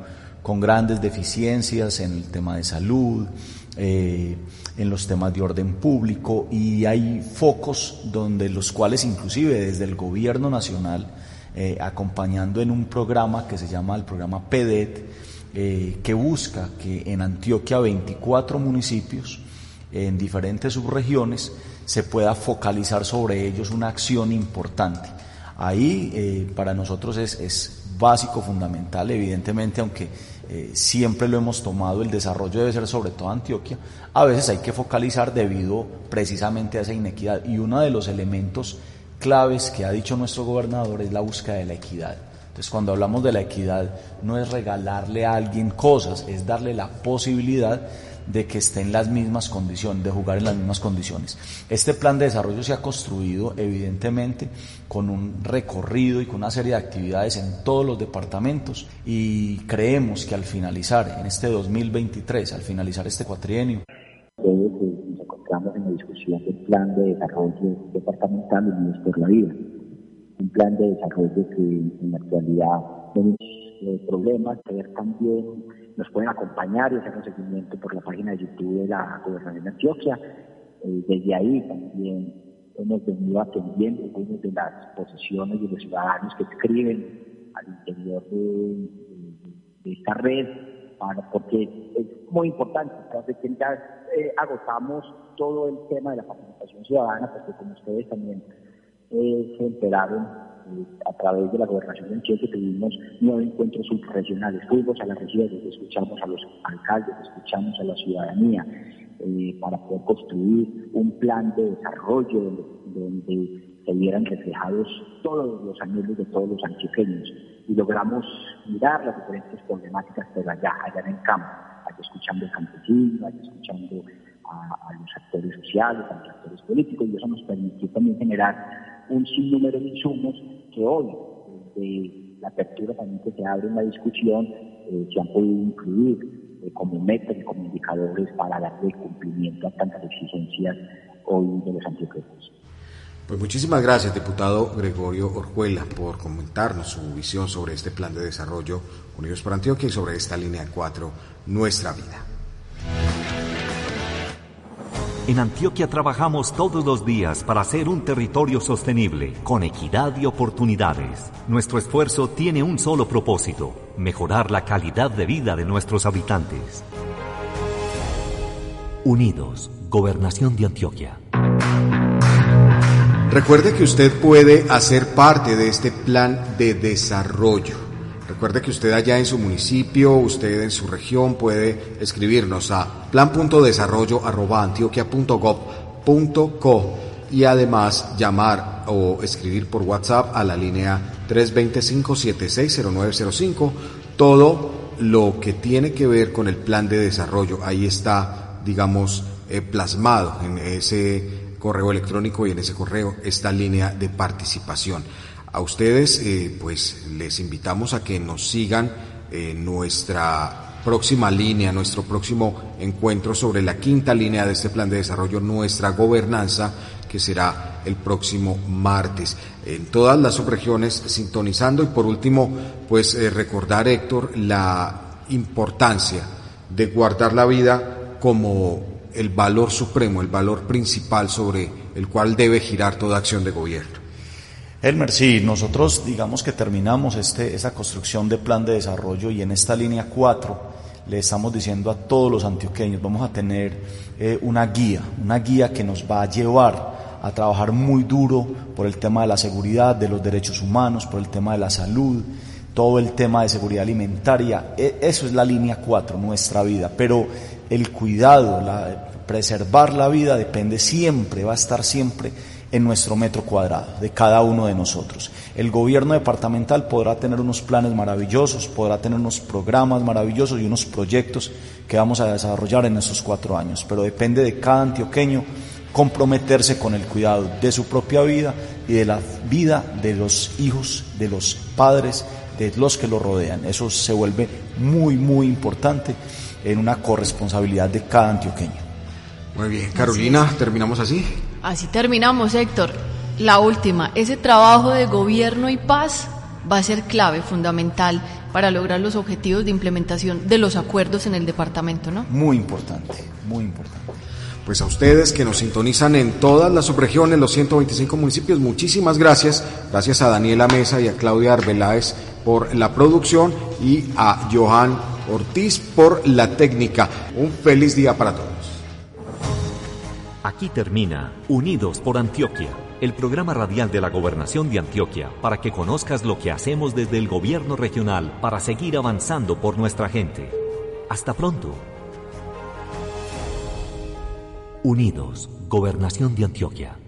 con grandes deficiencias en el tema de salud, eh, en los temas de orden público y hay focos donde los cuales inclusive desde el gobierno nacional, eh, acompañando en un programa que se llama el programa PEDET, que busca que en Antioquia 24 municipios, en diferentes subregiones, se pueda focalizar sobre ellos una acción importante. Ahí eh, para nosotros es, es, básico, fundamental, evidentemente, aunque eh, siempre lo hemos tomado, el desarrollo debe ser sobre todo Antioquia, a veces hay que focalizar debido precisamente a esa inequidad. Y uno de los elementos claves que ha dicho nuestro gobernador es la búsqueda de la equidad. Entonces, cuando hablamos de la equidad, no es regalarle a alguien cosas, es darle la posibilidad de que esté en las mismas condiciones, de jugar en las mismas condiciones. Este plan de desarrollo se ha construido evidentemente con un recorrido y con una serie de actividades en todos los departamentos y creemos que al finalizar en este 2023, al finalizar este cuatrienio,
nos encontramos en la discusión del plan de desarrollo departamental Unidos por la Vida, un plan de desarrollo que en la actualidad tiene problemas, ver también nos pueden acompañar y hacer un seguimiento por la página de YouTube de la Gobernación de Antioquia. Eh, desde ahí también hemos venido atendiendo algunas de las posiciones de los ciudadanos que escriben al interior de, esta red, para, porque es muy importante, entonces que ya eh, agotamos todo el tema de la participación ciudadana, porque como ustedes también eh, se enteraron, a través de la gobernación de Antioquia tuvimos nueve encuentros subregionales, fuimos a las regiones, escuchamos a los alcaldes, escuchamos a la ciudadanía eh, para poder construir un plan de desarrollo donde, se vieran reflejados todos los anhelos de todos los antioqueños. Y logramos mirar las diferentes problemáticas de allá, allá en el campo, allá escuchando al campesino, allá escuchando a, los actores sociales, a los actores políticos, y eso nos permitió también generar un sinnúmero de insumos que hoy, desde la apertura también que se abre en la discusión, eh, se han podido incluir eh, como metas y como indicadores para darle cumplimiento a tantas exigencias hoy de los antioqueños.
Pues muchísimas gracias, diputado Gregorio Orjuela, por comentarnos su visión sobre este plan de desarrollo Unidos por Antioquia y sobre esta línea 4, Nuestra Vida.
En Antioquia trabajamos todos los días para ser un territorio sostenible, con equidad y oportunidades. Nuestro esfuerzo tiene un solo propósito, mejorar la calidad de vida de nuestros habitantes. Unidos, Gobernación de Antioquia.
Recuerde que usted puede hacer parte de este plan de desarrollo. Recuerde que usted allá en su municipio, usted en su región puede escribirnos a plan.desarrollo@antioquia.gov.co y además llamar o escribir por WhatsApp a la línea 325-760905 todo lo que tiene que ver con el plan de desarrollo. Ahí está, digamos, eh, plasmado en ese correo electrónico y en ese correo esta línea de participación. A ustedes, eh, pues les invitamos a que nos sigan en nuestra próxima línea, nuestro próximo encuentro sobre la quinta línea de este plan de desarrollo, nuestra gobernanza, que será el próximo martes. En todas las subregiones sintonizando y por último, pues eh, recordar, Héctor, la importancia de guardar la vida como el valor supremo, el valor principal sobre el cual debe girar toda acción de gobierno.
Elmer, sí, nosotros digamos que terminamos este, esa construcción de plan de desarrollo y en esta línea 4 le estamos diciendo a todos los antioqueños, vamos a tener eh, una guía, una guía que nos va a llevar a trabajar muy duro por el tema de la seguridad, de los derechos humanos, por el tema de la salud, todo el tema de seguridad alimentaria. E, eso es la línea 4, nuestra vida. Pero el cuidado, la, preservar la vida depende siempre, va a estar siempre en nuestro metro cuadrado de cada uno de nosotros. El gobierno departamental podrá tener unos planes maravillosos, podrá tener unos programas maravillosos y unos proyectos que vamos a desarrollar en estos cuatro años, pero depende de cada antioqueño comprometerse con el cuidado de su propia vida y de la vida de los hijos, de los padres, de los que lo rodean. Eso se vuelve muy, muy importante en una corresponsabilidad de cada antioqueño.
Muy bien, Carolina, terminamos así.
Así terminamos, Héctor. La última, ese trabajo de gobierno y paz va a ser clave, fundamental para lograr los objetivos de implementación de los acuerdos en el departamento, ¿no?
Muy importante, muy importante.
Pues a ustedes que nos sintonizan en todas las subregiones, los 125 municipios, muchísimas gracias. Gracias a Daniela Mesa y a Claudia Arbeláez por la producción y a Johan Ortiz por la técnica. Un feliz día para todos.
Aquí termina Unidos por Antioquia, el programa radial de la Gobernación de Antioquia, para que conozcas lo que hacemos desde el gobierno regional para seguir avanzando por nuestra gente. Hasta pronto. Unidos, Gobernación de Antioquia.